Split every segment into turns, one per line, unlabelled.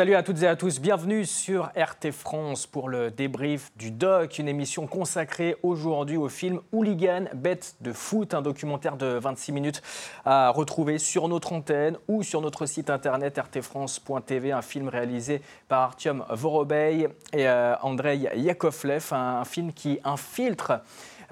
Salut à toutes et à tous, bienvenue sur RT France pour le débrief du doc, une émission consacrée aujourd'hui au film Hooligan, bête de foot, un documentaire de 26 minutes à retrouver sur notre antenne ou sur notre site internet rtfrance.tv, un film réalisé par Artyom Vorobey et euh, Andrei Yakovlev, un film qui infiltre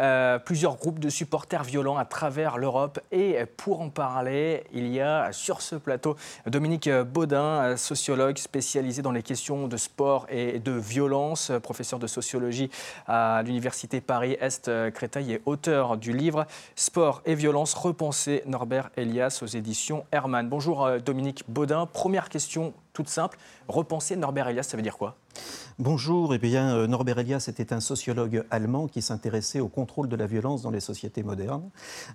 euh, plusieurs groupes de supporters violents à travers l'Europe. Et pour en parler, il y a sur ce plateau Dominique Baudin, sociologue spécialisé dans les questions de sport et de violence, professeur de sociologie à l'Université Paris-Est Créteil et auteur du livre Sport et violence, repenser Norbert Elias aux éditions Hermann. Bonjour euh, Dominique Baudin. Première question toute simple. Repenser Norbert Elias, ça veut dire quoi?
Bonjour, eh bien, euh, Norbert Elias était un sociologue allemand qui s'intéressait au contrôle de la violence dans les sociétés modernes.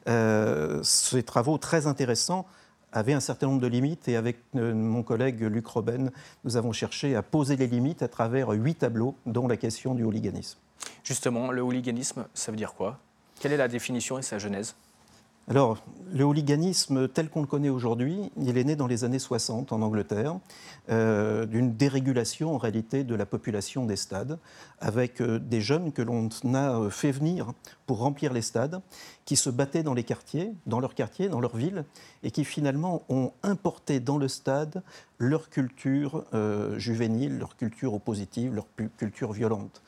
Euh, ses travaux très intéressants avaient un certain nombre de limites et avec euh, mon collègue Luc Robben, nous avons cherché à poser les limites à travers huit tableaux, dont la question du hooliganisme.
Justement, le hooliganisme, ça veut dire quoi? Quelle est la définition et sa genèse?
Alors, le hooliganisme tel qu'on le connaît aujourd'hui, il est né dans les années 60 en Angleterre, euh, d'une dérégulation en réalité de la population des stades, avec euh, des jeunes que l'on a euh, fait venir pour remplir les stades, qui se battaient dans les quartiers, dans leur quartier, dans leur ville, et qui finalement ont importé dans le stade leur culture juvénile, leur culture oppositive, leur culture violente.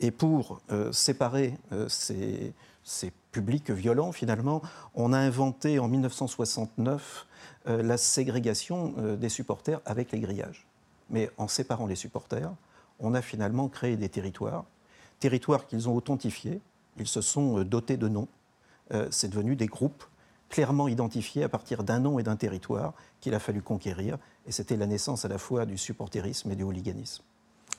Et pour séparer ces ces publics violents, finalement, on a inventé en 1969 euh, la ségrégation euh, des supporters avec les grillages. Mais en séparant les supporters, on a finalement créé des territoires, territoires qu'ils ont authentifiés, ils se sont euh, dotés de noms, c'est devenu des groupes clairement identifiés à partir d'un nom et d'un territoire qu'il a fallu conquérir, et c'était la naissance à la fois du supporterisme et du hooliganisme.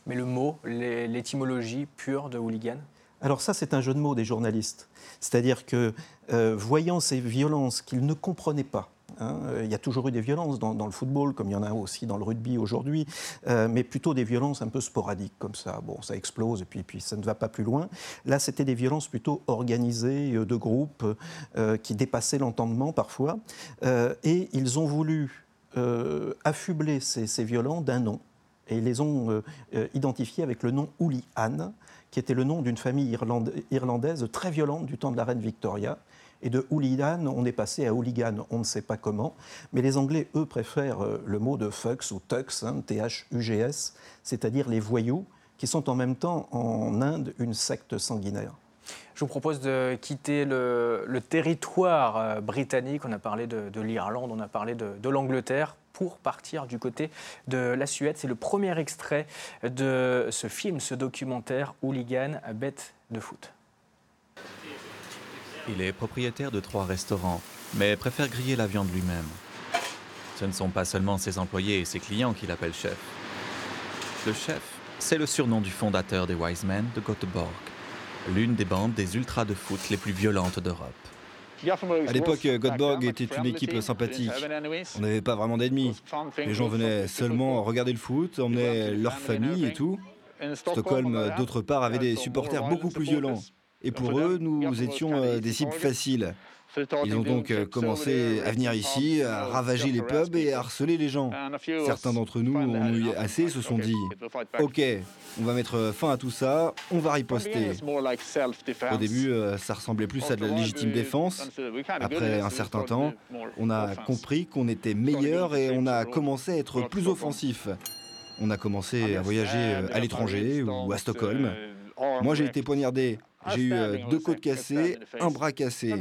Mais le mot, l'étymologie pure de hooligan?
Alors ça, c'est un jeu de mots des journalistes. C'est-à-dire que, euh, voyant ces violences qu'ils ne comprenaient pas, hein, euh, il y a toujours eu des violences dans, le football, comme il y en a aussi dans le rugby aujourd'hui, euh, mais plutôt des violences un peu sporadiques comme ça. Bon, ça explose et puis, puis ça ne va pas plus loin. Là, c'était des violences plutôt organisées, de groupes, qui dépassaient l'entendement parfois. et ils ont voulu affubler ces, ces violents d'un nom. Et ils les ont identifiés avec le nom Hoolihan, qui était le nom d'une famille irlandaise très violente du temps de la reine Victoria. Et de hooligan, on est passé à hooligan, on ne sait pas comment. Mais les Anglais, eux, préfèrent euh, le mot de fucks ou tux, hein, T-H-U-G-S, c'est-à-dire les voyous, qui sont en même temps en Inde une secte sanguinaire.
Je vous propose de quitter le, territoire euh, britannique. On a parlé de, l'Irlande, on a parlé de l'Angleterre pour partir du côté de la Suède. C'est le premier extrait de ce film, ce documentaire Hooligan, bête de foot.
Il est propriétaire de trois restaurants, mais préfère griller la viande lui-même. Ce ne sont pas seulement ses employés et ses clients qu'il appelle chef. Le chef, c'est le surnom du fondateur des Wise Men de Göteborg, l'une des bandes des ultras de foot les plus violentes d'Europe.
À l'époque, Göteborg était une équipe sympathique. On n'avait pas vraiment d'ennemis. Les gens venaient seulement regarder le foot, emmenaient leur famille et tout. Stockholm, d'autre part, avait des supporters beaucoup plus violents. Et pour eux, nous étions euh, des cibles faciles. Ils ont donc euh, commencé à venir ici, à ravager les pubs et à harceler les gens. Certains d'entre nous ont eu assez et se sont dit Ok, on va mettre fin à tout ça, on va riposter. Au début, euh, ça ressemblait plus à de la légitime défense. Après un certain temps, on a compris qu'on était meilleur et on a commencé à être plus offensif. On a commencé à voyager à l'étranger ou à Stockholm. Moi, j'ai été poignardé j'ai eu euh, deux côtes cassées, un bras cassé.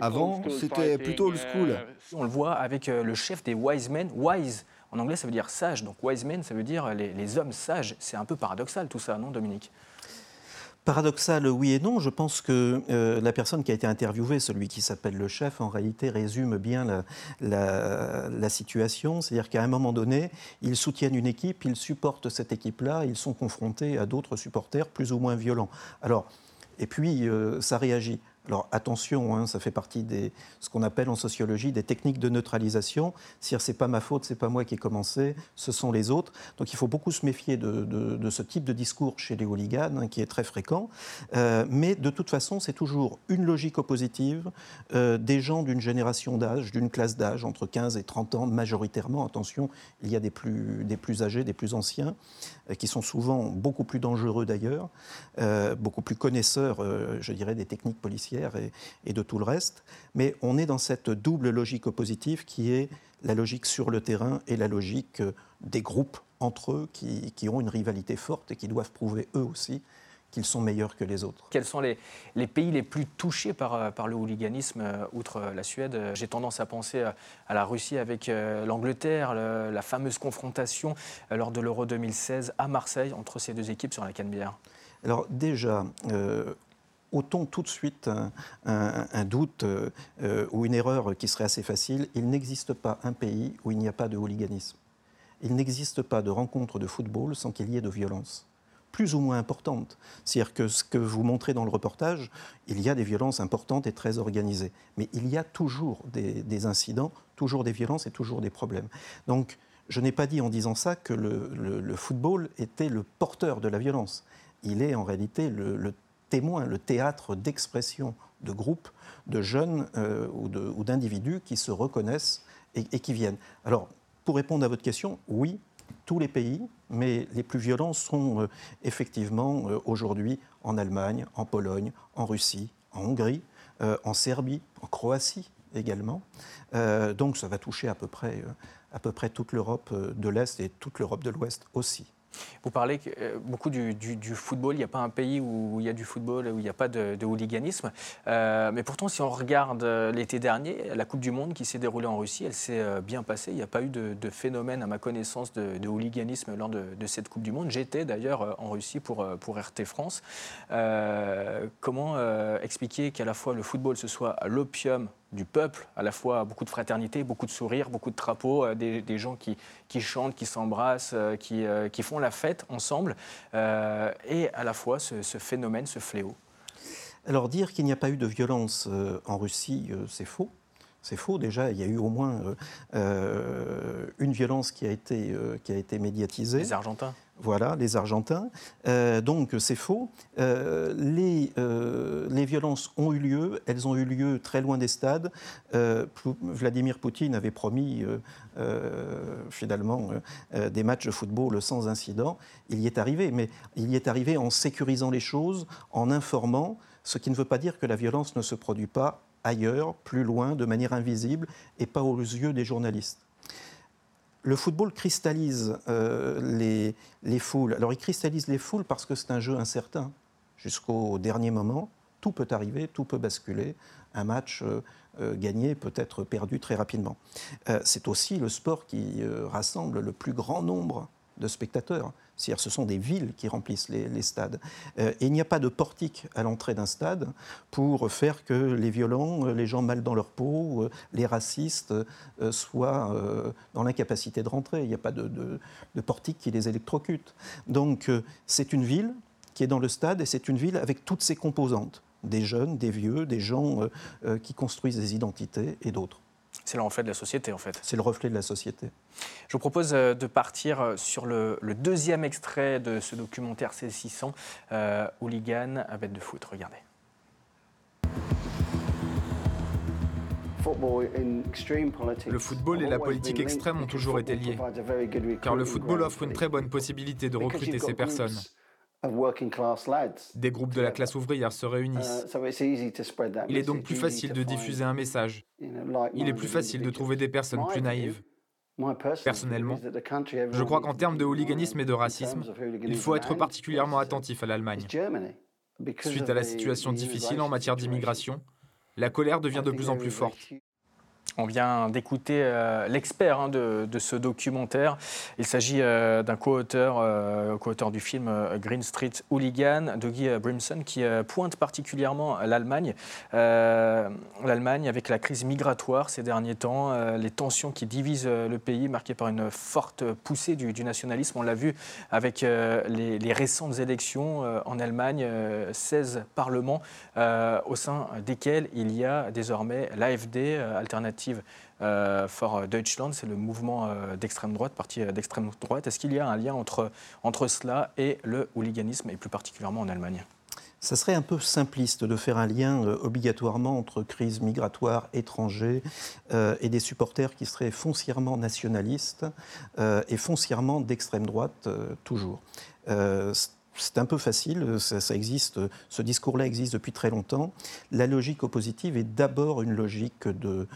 Avant, c'était plutôt old school.
Euh, on le voit avec euh, le chef des Wise Men. Wise, en anglais, ça veut dire sage. Donc Wise Men, ça veut dire les, les hommes sages. C'est un peu paradoxal tout ça, non, Dominique?
Paradoxal, oui et non. Je pense que euh, la personne qui a été interviewée, celui qui s'appelle le chef, en réalité résume bien la, situation. C'est-à-dire qu'à un moment donné, ils soutiennent une équipe, ils supportent cette équipe-là, ils sont confrontés à d'autres supporters plus ou moins violents. Alors, et puis, euh, ça réagit. Alors attention, hein, ça fait partie de ce qu'on appelle en sociologie des techniques de neutralisation. C'est-à-dire c'est pas ma faute, c'est pas moi qui ai commencé, ce sont les autres. Donc il faut beaucoup se méfier de, ce type de discours chez les hooligans, hein, qui est très fréquent. Euh, mais de toute façon, c'est toujours une logique oppositive euh, des gens d'une génération d'âge, d'une classe d'âge entre 15 et 30 ans majoritairement. Attention, il y a des plus, des plus âgés, des plus anciens, euh, qui sont souvent beaucoup plus dangereux d'ailleurs, beaucoup plus connaisseurs, je dirais, des techniques policières et, de tout le reste. Mais on est dans cette double logique oppositive qui est la logique sur le terrain et la logique euh, des groupes entre eux qui, ont une rivalité forte et qui doivent prouver eux aussi qu'ils sont meilleurs que les autres.
Quels sont les, les pays les plus touchés par, euh, par le hooliganisme, euh, outre la Suède? J'ai tendance à penser à la Russie avec l'Angleterre, la fameuse confrontation lors de l'Euro 2016 à Marseille entre ces deux équipes sur la Canebière.
Alors déjà, ôtons tout de suite un, doute euh, ou une erreur qui serait assez facile. Il n'existe pas un pays où il n'y a pas de hooliganisme. Il n'existe pas de rencontre de football sans qu'il y ait de violence plus ou moins importante. C'est-à-dire que ce que vous montrez dans le reportage, il y a des violences importantes et très organisées. Mais il y a toujours des, incidents, toujours des violences et toujours des problèmes. Donc, je n'ai pas dit en disant ça que le, football était le porteur de la violence. Il est en réalité le témoin, le théâtre d'expression de groupes, de jeunes euh, ou d'individus qui se reconnaissent et, qui viennent. Alors, pour répondre à votre question, oui, tous les pays, mais les plus violents sont euh, effectivement euh, aujourd'hui en Allemagne, en Pologne, en Russie, en Hongrie, en Serbie, en Croatie également. donc ça va toucher à peu près, à peu près toute l'Europe de l'Est et toute l'Europe de l'Ouest aussi.
Vous parlez euh, beaucoup du, football. Il n'y a pas un pays où il y a du football, où il n'y a pas de, hooliganisme. Euh, mais pourtant, si on regarde euh, l'été dernier, la Coupe du Monde qui s'est déroulée en Russie, elle s'est bien passée. Il n'y a pas eu de, phénomène, à ma connaissance, de, hooliganisme lors de, cette Coupe du Monde. J'étais d'ailleurs en Russie pour, pour RT France. comment expliquer qu'à la fois le football, ce soit l'opium du peuple, à la fois beaucoup de fraternité, beaucoup de sourires, beaucoup de drapeaux, euh, des, gens qui, chantent, qui s'embrassent, euh, euh, qui, font la fête ensemble, et à la fois ce, phénomène, ce fléau.
Alors dire qu'il n'y a pas eu de violence en Russie, c'est faux. C'est faux déjà, il y a eu au moins une violence qui a été, qui a été médiatisée.
Les Argentins
voilà, les Argentins. Euh, donc c'est faux. Les, les, violences ont eu lieu, elles ont eu lieu très loin des stades. Vladimir Poutine avait promis finalement des matchs de football sans incident. Il y est arrivé, mais il y est arrivé en sécurisant les choses, en informant, ce qui ne veut pas dire que la violence ne se produit pas ailleurs, plus loin, de manière invisible et pas aux yeux des journalistes le football cristallise euh, les, foules. Alors il cristallise les foules parce que c'est un jeu incertain. Jusqu'au dernier moment, tout peut arriver, tout peut basculer. Un match euh, euh, gagné peut être perdu très rapidement. c'est aussi le sport qui rassemble le plus grand nombre de spectateurs. C'est-à-dire ce sont des villes qui remplissent les, stades. Euh, et il n'y a pas de portique à l'entrée d'un stade pour faire que les violents, les gens mal dans leur peau, euh, les racistes euh, soient dans l'incapacité de rentrer. Il n'y a pas de, portique qui les électrocute. Donc c'est une ville qui est dans le stade et c'est une ville avec toutes ses composantes. Des jeunes, des vieux, des gens qui construisent des identités et d'autres.
C'est le reflet de la société, en fait.
C'est le reflet de la société.
Je vous propose euh, de partir euh, sur le, deuxième extrait de ce documentaire C600, euh, Hooligan à bête de foot. Regardez.
Le football et la politique extrême ont toujours été liés, car le football offre une très bonne possibilité de recruter ces personnes. Des groupes de la classe ouvrière se réunissent. Uh, Il est donc plus facile de diffuser un message. Il est plus facile de trouver des personnes plus naïves. Personnellement, je crois qu'en termes de hooliganisme et de racisme, il faut être particulièrement attentif à l'Allemagne. Suite à la situation difficile en matière d'immigration, la colère devient de plus en plus forte.
On vient d'écouter euh, l'expert hein, de, ce documentaire. Il s'agit euh, d'un co-auteur, euh, co-auteur du film Green Street Hooligan, Dougie Brimson, qui pointe particulièrement l'Allemagne. L'Allemagne avec la crise migratoire ces derniers temps, les tensions qui divisent le pays, marquées par une forte poussée du, nationalisme. On l'a vu avec les, les, récentes élections en Allemagne, 16 parlements au sein desquels il y a désormais l'AFD, alternative euh, for Deutschland, c'est le mouvement euh, d'extrême droite, parti euh, d'extrême droite. Est-ce qu'il y a un lien entre, entre cela et le hooliganisme, et plus particulièrement en Allemagne?
Ça serait un peu simpliste de faire un lien obligatoirement entre crise migratoire étranger et des supporters qui seraient foncièrement nationalistes et foncièrement d'extrême droite toujours c'est un peu facile, ça, existe, ce discours-là existe depuis très longtemps. La logique oppositive est d'abord une logique de,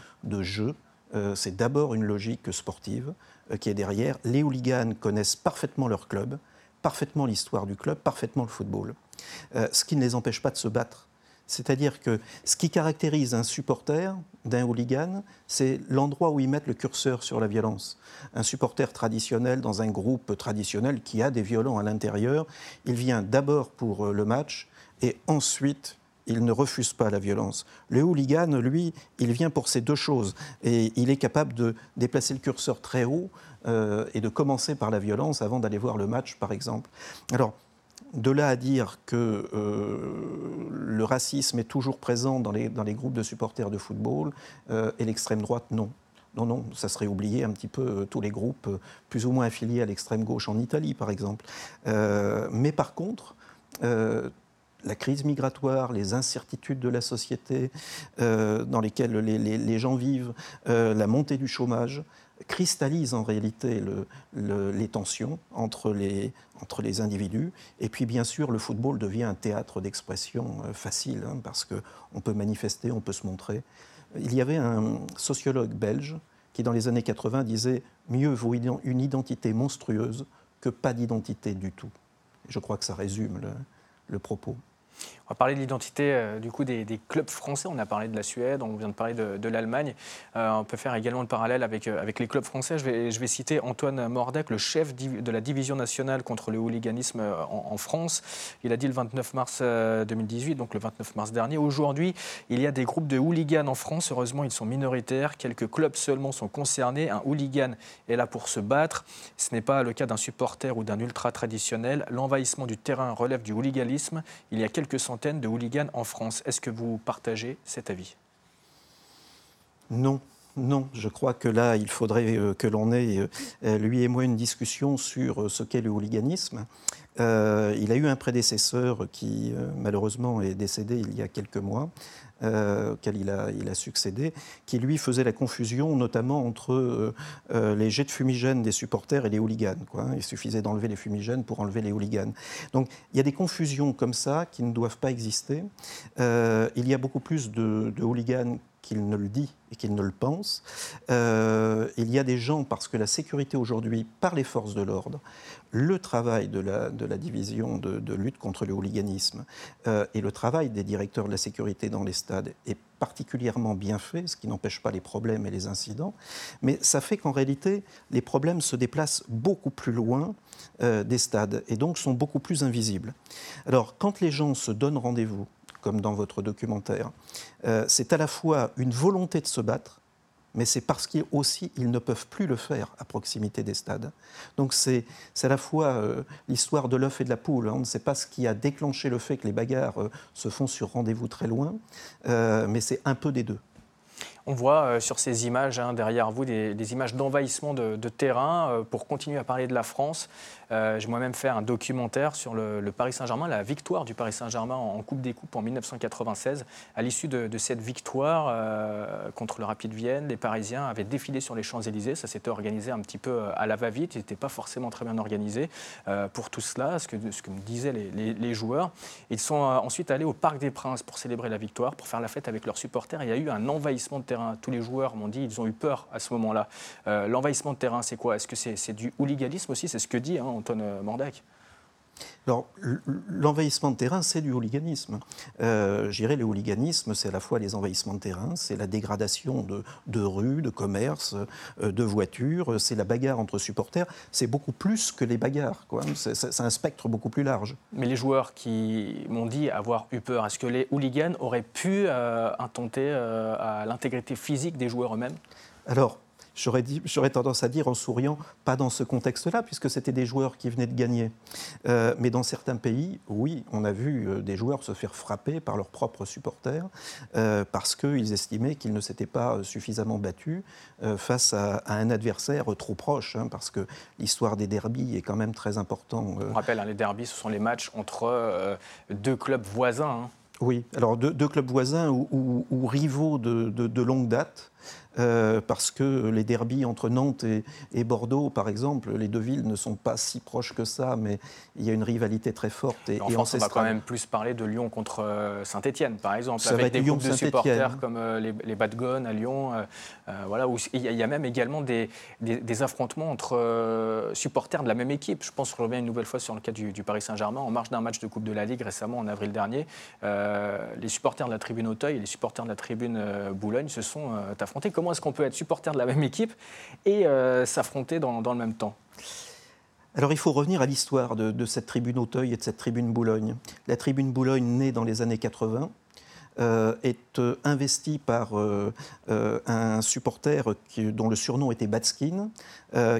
jeu, euh, c'est d'abord une logique sportive euh, qui est derrière. Les hooligans connaissent parfaitement leur club, parfaitement l'histoire du club, parfaitement le football, euh, ce qui ne les empêche pas de se battre. C'est-à-dire que ce qui caractérise un supporter d'un hooligan, c'est l'endroit où ils mettent le curseur sur la violence. Un supporter traditionnel dans un groupe traditionnel qui a des violents à l'intérieur, il vient d'abord pour euh, le match et ensuite il ne refuse pas la violence. Le hooligan, lui, il vient pour ces deux choses et il est capable de déplacer le curseur très haut euh, et de commencer par la violence avant d'aller voir le match, par exemple. Alors, de là à dire que euh, le racisme est toujours présent dans les, dans les groupes de supporters de football euh, et l'extrême droite, non. Non, non, ça serait oublier un petit peu euh, tous les groupes plus ou moins affiliés à l'extrême gauche en Italie, par exemple. mais par contre, la crise migratoire, les incertitudes de la société dans lesquelles les, les gens vivent, la montée du chômage, cristallise en réalité les tensions entre les, individus. Et puis bien sûr, le football devient un théâtre d'expression euh, facile, hein, parce qu'on peut manifester, on peut se montrer. Il y avait un sociologue belge qui, dans les années 80, disait Mieux vaut une identité monstrueuse que pas d'identité du tout. Je crois que ça résume le propos.
On va parler de l'identité euh, du coup des, clubs français. On a parlé de la Suède, on vient de parler de, l'Allemagne. Euh, on peut faire également le parallèle avec, euh, avec les clubs français. Je vais, je vais citer Antoine Mordec, le chef de la division nationale contre le hooliganisme en, France. Il a dit le 29 mars 2018, donc le 29 mars dernier. Aujourd'hui, il y a des groupes de hooligans en France. Heureusement, ils sont minoritaires. Quelques clubs seulement sont concernés. Un hooligan est là pour se battre. Ce n'est pas le cas d'un supporter ou d'un ultra traditionnel. L'envahissement du terrain relève du hooliganisme. Il y a quelques centaines de hooligans en France. Est-ce que vous partagez cet avis?
Non. Non, je crois que là, il faudrait euh, que l'on ait, euh, lui et moi, une discussion sur euh, ce qu'est le hooliganisme. il a eu un prédécesseur qui, malheureusement, est décédé il y a quelques mois, euh, auquel il a, il a, succédé, qui lui faisait la confusion notamment entre euh, euh, les jets de fumigène des supporters et les hooligans. Quoi. Il suffisait d'enlever les fumigènes pour enlever les hooligans. Donc il y a des confusions comme ça qui ne doivent pas exister. il y a beaucoup plus de hooligans qu'il ne le dit et qu'il ne le pense. Euh, il y a des gens, parce que la sécurité aujourd'hui, par les forces de l'ordre, le travail de la, division de, lutte contre le hooliganisme euh, et le travail des directeurs de la sécurité dans les stades est particulièrement bien fait, ce qui n'empêche pas les problèmes et les incidents, mais ça fait qu'en réalité, les problèmes se déplacent beaucoup plus loin euh, des stades et donc sont beaucoup plus invisibles. Alors, quand les gens se donnent rendez-vous comme dans votre documentaire. Euh, c'est à la fois une volonté de se battre, mais c'est parce qu'aussi ils ne peuvent plus le faire à proximité des stades. Donc c'est à la fois euh, l'histoire de l'œuf et de la poule. Hein. On ne sait pas ce qui a déclenché le fait que les bagarres euh, se font sur rendez-vous très loin, mais c'est un peu des deux.
On voit euh, sur ces images hein, derrière vous des, images d'envahissement de, terrain. Euh, pour continuer à parler de la France, euh, j'ai moi-même fait un documentaire sur le, Paris Saint-Germain, la victoire du Paris Saint-Germain en, Coupe des Coupes en 1996. À l'issue de, cette victoire contre le Rapid Vienne, les Parisiens avaient défilé sur les Champs-Élysées. Ça s'était organisé un petit peu à la va-vite. Ils n'étaient pas forcément très bien organisés pour tout cela, ce que, ce que me disaient les, les joueurs. Ils sont ensuite allés au Parc des Princes pour célébrer la victoire, pour faire la fête avec leurs supporters. Il y a eu un envahissement de tous les joueurs m'ont dit ils ont eu peur à ce moment-là. Euh, l'envahissement de terrain, c'est quoi? Est-ce que c'est du hooliganisme aussi? C'est ce que dit hein, Antoine Mordac
alors, l'envahissement de terrain, c'est du hooliganisme. Euh, J'irais, le hooliganisme, c'est à la fois les envahissements de terrain, c'est la dégradation de, rues, de commerces, euh, de voitures, c'est la bagarre entre supporters. C'est beaucoup plus que les bagarres. C'est un spectre beaucoup plus large.
Mais les joueurs qui m'ont dit avoir eu peur, est-ce que les hooligans auraient pu euh, intenter euh, à l'intégrité physique des joueurs eux-mêmes?
Alors, J'aurais tendance à dire en souriant, pas dans ce contexte-là, puisque c'était des joueurs qui venaient de gagner. Euh, mais dans certains pays, oui, on a vu euh, des joueurs se faire frapper par leurs propres supporters euh, parce qu'ils estimaient qu'ils ne s'étaient pas suffisamment battus face à, un adversaire trop proche, hein, parce que l'histoire des derbies est quand même très importante.
On rappelle, hein, les derbies, ce sont les matchs entre deux clubs voisins. Hein.
Oui, alors deux, clubs voisins ou, rivaux de, longue date. Euh, parce que les derbies entre Nantes et, Bordeaux, par exemple, les deux villes ne sont pas si proches que ça, mais il y a une rivalité très forte.
Et, en France, on va quand même plus parler de Lyon contre euh, Saint-Etienne, par exemple, avec des groupes de supporters comme euh, les, les Bad à Lyon. voilà, où il y a même également des, des, affrontements entre supporters de la même équipe. Je pense que je reviens une nouvelle fois sur le cas du, Paris Saint-Germain. En marge d'un match de Coupe de la Ligue récemment, en avril dernier, les supporters de la tribune Auteuil et les supporters de la tribune Boulogne se sont affrontés comment est-ce qu'on peut être supporter de la même équipe et euh, s'affronter dans, le même temps
alors il faut revenir à l'histoire de, cette tribune Auteuil et de cette tribune Boulogne. La tribune Boulogne, née dans les années 80, euh, est euh, investie par un supporter dont le surnom était Batskin,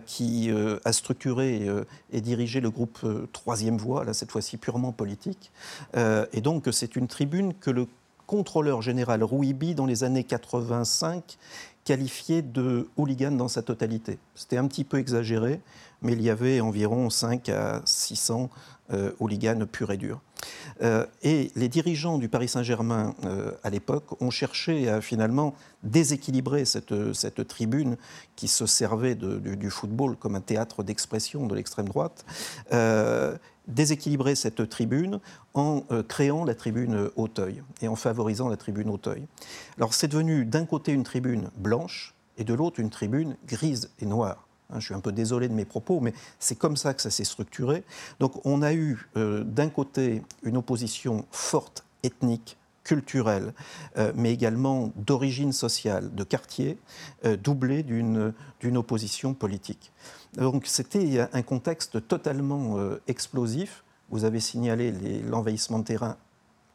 qui a structuré et dirigé le groupe Troisième Voie, là cette fois-ci purement politique. et donc c'est une tribune que le contrôleur général Rouibi, dans les années 85, qualifié de hooligan dans sa totalité. C'était un petit peu exagéré, mais il y avait environ 5 à 600 euh, hooligans purs et durs. Euh, et les dirigeants du Paris Saint-Germain euh, à l'époque ont cherché à finalement déséquilibrer cette, cette tribune qui se servait du, du, football comme un théâtre d'expression de l'extrême droite déséquilibrer cette tribune en euh, créant la tribune Auteuil et en favorisant la tribune Auteuil. Alors c'est devenu d'un côté une tribune blanche et de l'autre une tribune grise et noire. Hein, je suis un peu désolé de mes propos, mais c'est comme ça que ça s'est structuré. Donc on a eu euh, d'un côté une opposition forte, ethnique, culturelle, euh, mais également d'origine sociale, de quartier, doublée d'une opposition politique. Donc c'était un contexte totalement euh, explosif. Vous avez signalé l'envahissement de terrain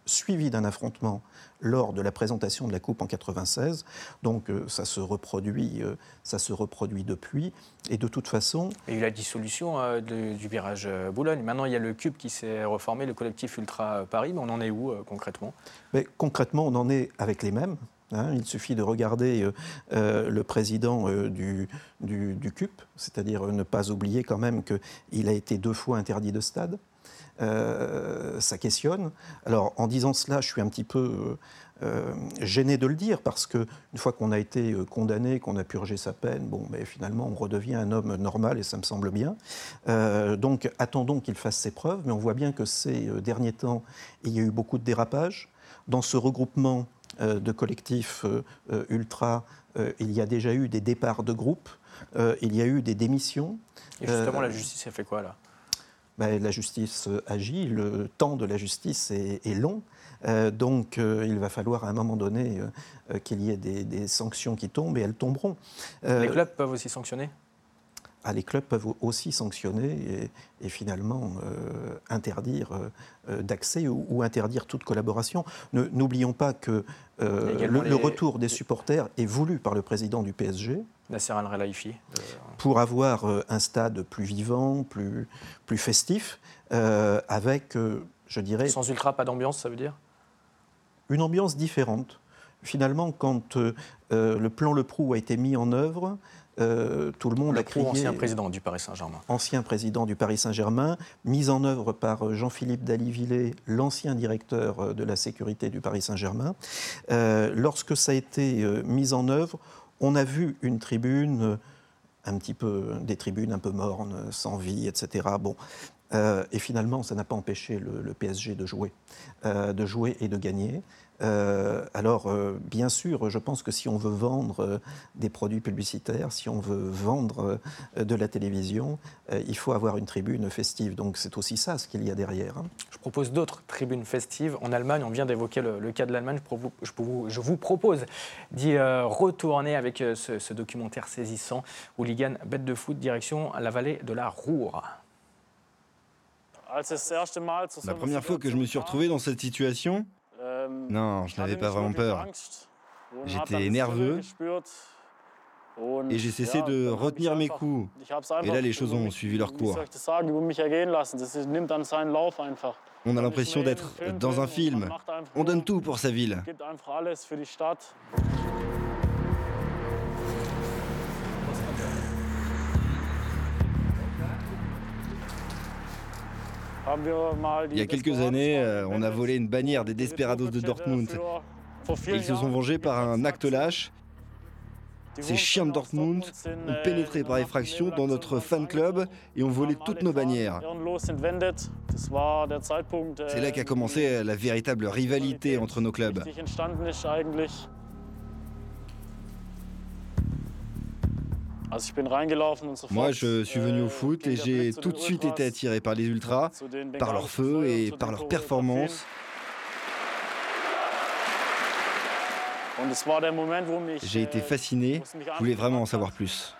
suivi d'un affrontement lors de la présentation de la Coupe en 96. Donc euh, ça se reproduit, euh, ça se reproduit depuis. Et de toute façon,
il y a eu la dissolution du virage Boulogne. Maintenant, il y a le Cube qui s'est reformé, le collectif Ultra Paris. Mais on en est où concrètement?
Mais, Concrètement, on en est avec les mêmes. Hein, il suffit de regarder euh, euh, le président euh, du, du, CUP, c'est-à-dire ne pas oublier quand même qu'il a été deux fois interdit de stade. Ça questionne. Alors, en disant cela, je suis un petit peu gêné de le dire parce qu'une fois qu'on a été condamné, qu'on a purgé sa peine, bon, mais finalement, on redevient un homme normal et ça me semble bien. donc, attendons qu'il fasse ses preuves, mais on voit bien que ces derniers temps, il y a eu beaucoup de dérapages. Dans ce regroupement euh, de collectifs euh, euh, ultra, il y a déjà eu des départs de groupes, il y a eu des démissions.
Et justement, la justice a fait quoi là?
Ben, La justice agit, le temps de la justice est, long. donc il va falloir à un moment donné qu'il y ait des, sanctions qui tombent et elles tomberont.
Les clubs peuvent aussi sanctionner?
Ah, les clubs peuvent aussi sanctionner et, finalement euh, interdire euh, d'accès ou, interdire toute collaboration. N'oublions pas que euh, le, retour des supporters est voulu par le président du PSG.
Nasser Al-Relaifi.
Pour avoir un stade plus vivant, plus, plus festif, avec, je dirais...
Sans ultra, pas d'ambiance, ça veut dire?
Une ambiance différente. Finalement, quand le plan Le Prou a été mis en œuvre,
euh, tout le monde a crié. Ancien président du Paris Saint-Germain.
Ancien président du Paris Saint-Germain, mise en œuvre par euh, Jean-Philippe Dalivillet, l'ancien directeur euh, de la sécurité du Paris Saint-Germain. lorsque ça a été mis en œuvre, on a vu une tribune un petit peu des tribunes un peu mornes, sans vie, etc. Bon, et finalement, ça n'a pas empêché le, PSG de jouer, de jouer et de gagner. Euh, alors, euh, bien sûr, je pense que si on veut vendre euh, des produits publicitaires, si on veut vendre de la télévision, il faut avoir une tribune festive. Donc, c'est aussi ça ce qu'il y a derrière. Hein.
Je propose d'autres tribunes festives. En Allemagne, on vient d'évoquer le, cas de l'Allemagne. Je, je, vous propose d'y retourner avec ce, ce, documentaire saisissant. Hooligan, bête de foot, direction la vallée de la Ruhr.
La première fois que je me suis retrouvé dans cette situation, non, je n'avais pas vraiment peur. J'étais nerveux et j'ai cessé de retenir mes coups. Et là, les choses ont suivi leur cours. On a l'impression d'être dans un film. On donne tout pour sa ville. Il y a quelques années, euh, on a volé une bannière des Desperados de Dortmund. ils se sont vengés par un acte lâche. Ces chiens de Dortmund ont pénétré par effraction dans notre fan club et ont volé toutes nos bannières. C'est là qu'a commencé la véritable rivalité entre nos clubs. Moi, je suis venu au foot et j'ai tout de suite été attiré par les ultras, par leur feu et par leur performance. J'ai été fasciné, je voulais vraiment en savoir plus.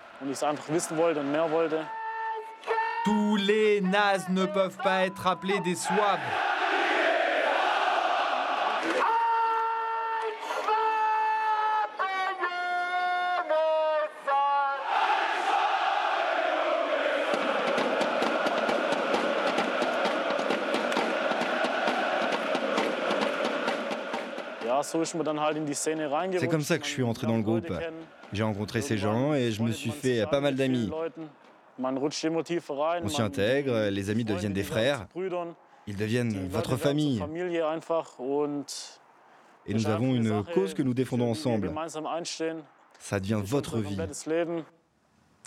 Tous les nazes ne peuvent pas être appelés des swabs.
C'est comme ça que je suis entré dans le groupe. J'ai rencontré ces gens et je me suis fait pas mal d'amis. On s'y intègre, les amis deviennent des frères. Ils deviennent votre famille. Et nous avons une cause que nous défendons ensemble. Ça devient votre vie.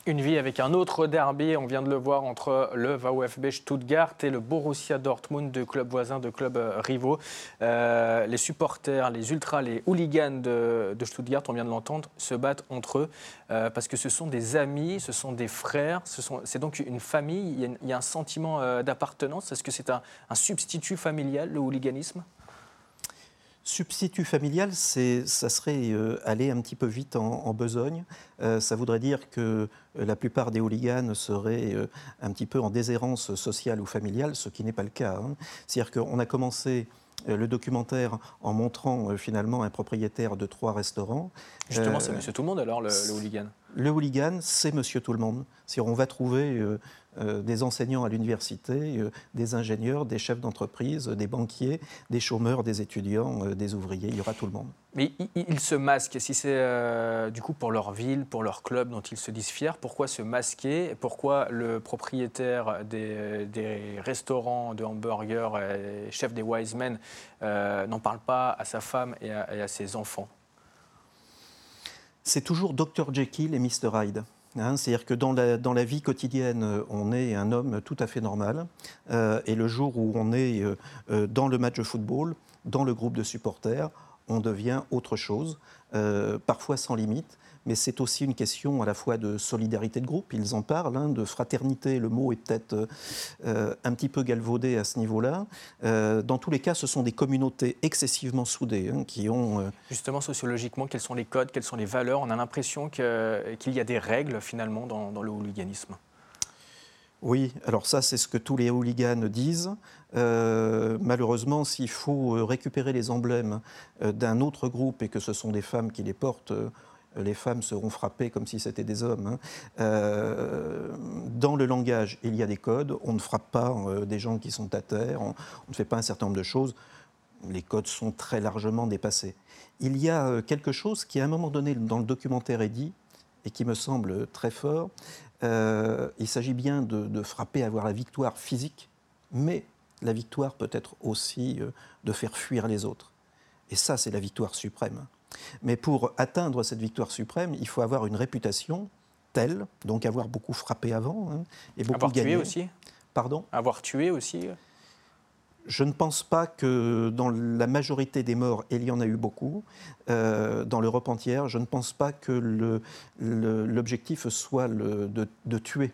Une vie avec un autre derby, on vient de le voir, entre le VfB Stuttgart et le Borussia Dortmund, deux clubs voisins, deux clubs euh, rivaux. Euh, les supporters, les ultras, les hooligans de, Stuttgart, on vient de l'entendre, se battent entre eux euh, parce que ce sont des amis, ce sont des frères, c'est donc une famille, il y a, un sentiment d'appartenance. Est-ce que c'est un substitut familial, le hooliganisme?
Substitut familial, ça serait euh, aller un petit peu vite en, besogne. Euh, ça voudrait dire que euh, la plupart des hooligans seraient un petit peu en déshérence sociale ou familiale, ce qui n'est pas le cas. Hein. C'est-à-dire qu'on a commencé le documentaire en montrant finalement un propriétaire de trois restaurants.
Justement, c'est Monsieur Tout le Monde alors, le, le hooligan?
Le hooligan, c'est Monsieur Tout le Monde. C'est-à-dire on va trouver des enseignants à l'université, euh, des ingénieurs, des chefs d'entreprise, des banquiers, des chômeurs, des étudiants, euh, des ouvriers, il y aura tout le monde.
Mais ils se masquent, si c'est du coup pour leur ville, pour leur club dont ils se disent fiers, pourquoi se masquer Pourquoi le propriétaire des, restaurants de hamburgers, et chef des Wise Men, n'en parle pas à sa femme et à, et à ses enfants?
C'est toujours Dr Jekyll et Mr Hyde. Hein, c'est-à-dire que dans la, dans la, vie quotidienne, on est un homme tout à fait normal. Euh, et le jour où on est euh, euh, dans le match de football, dans le groupe de supporters, on devient autre chose, parfois sans limite mais c'est aussi une question à la fois de solidarité de groupe, ils en parlent, hein, de fraternité, le mot est peut-être euh, un petit peu galvaudé à ce niveau-là. Euh, dans tous les cas, ce sont des communautés excessivement soudées hein, qui ont... Euh,
Justement, sociologiquement, quels sont les codes, quelles sont les valeurs? On a l'impression qu'il y a des règles finalement dans, dans le hooliganisme.
Oui, alors ça, c'est ce que tous les hooligans disent. malheureusement, s'il faut récupérer les emblèmes d'un autre groupe et que ce sont des femmes qui les portent, les femmes seront frappées comme si c'était des hommes. Hein. Euh, dans le langage, il y a des codes. On ne frappe pas euh, des gens qui sont à terre. On, ne fait pas un certain nombre de choses. Les codes sont très largement dépassés. Il y a euh, quelque chose qui, à un moment donné, dans le documentaire est dit et qui me semble très fort. il s'agit bien de, de, frapper, avoir la victoire physique, mais la victoire peut être aussi de faire fuir les autres. Et ça, c'est la victoire suprême. Mais pour atteindre cette victoire suprême, il faut avoir une réputation telle, donc avoir beaucoup frappé avant hein, et beaucoup
avoir
gagné.
Tué aussi?
Pardon?
Avoir tué aussi
je ne pense pas que dans la majorité des morts, et il y en a eu beaucoup, euh, dans l'Europe entière, je ne pense pas que l'objectif soit de, tuer.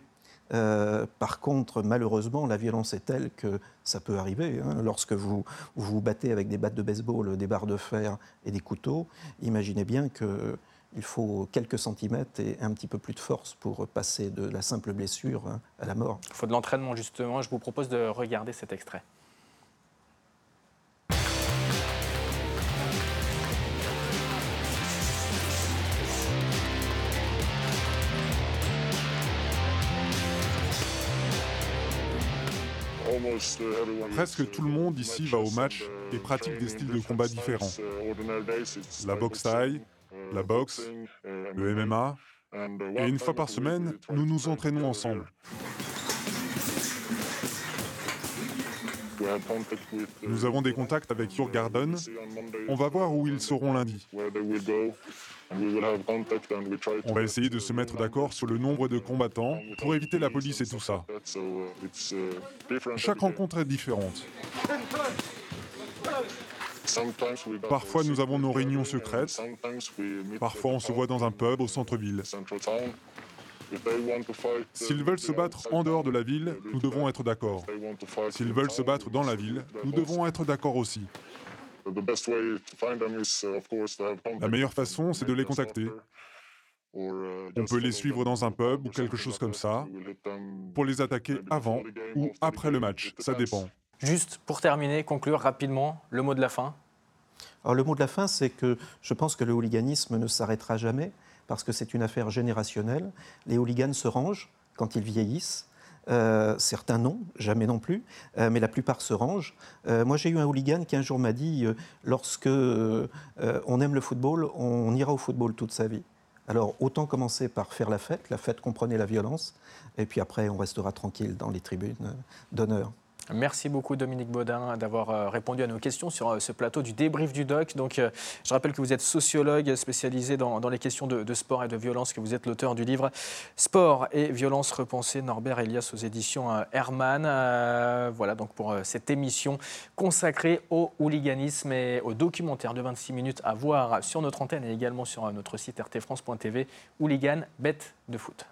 Euh, par contre, malheureusement, la violence est telle que ça peut arriver. Hein. Lorsque vous, vous battez avec des battes de baseball, des barres de fer et des couteaux, imaginez bien qu'il faut quelques centimètres et un petit peu plus de force pour passer de la simple blessure hein, à la mort.
Il faut de l'entraînement, justement. Je vous propose de regarder cet extrait.
Presque tout le monde ici va au match et pratique des styles de combat différents. La boxe thaï, la boxe, le MMA. Et une fois par semaine, nous nous entraînons ensemble. Nous avons des contacts avec Garden. On va voir où ils seront lundi. On va essayer de se mettre d'accord sur le nombre de combattants pour éviter la police et tout ça. Chaque rencontre est différente. Parfois, nous avons nos réunions secrètes. Parfois, on se voit dans un pub au centre-ville. S'ils veulent se battre en dehors de la ville, nous devons être d'accord. S'ils veulent se battre dans la ville, nous devons être d'accord aussi. La meilleure façon, c'est de les contacter. On peut les suivre dans un pub ou quelque chose comme ça pour les attaquer avant ou après le match. Ça dépend.
Juste pour terminer, conclure rapidement, le mot de la fin.
Alors, le mot de la fin, c'est que je pense que le hooliganisme ne s'arrêtera jamais parce que c'est une affaire générationnelle. Les hooligans se rangent quand ils vieillissent. Euh, certains non, jamais non plus, euh, mais la plupart se rangent. Euh, moi, j'ai eu un hooligan qui un jour m'a dit lorsque on aime le football, on ira au football toute sa vie. Alors, autant commencer par faire la fête. La fête comprenait la violence, et puis après, on restera tranquille dans les tribunes d'honneur.
Merci beaucoup Dominique Baudin d'avoir euh, répondu à nos questions sur euh, ce plateau du débrief du doc. Donc, euh, je rappelle que vous êtes sociologue spécialisé dans, les questions de, sport et de violence, que vous êtes l'auteur du livre Sport et violence repensée, Norbert Elias aux éditions Hermann. voilà donc pour cette émission consacrée au hooliganisme et au documentaire de 26 minutes à voir sur notre antenne et également sur notre site rtfrance.tv, Hooligan, bête de foot.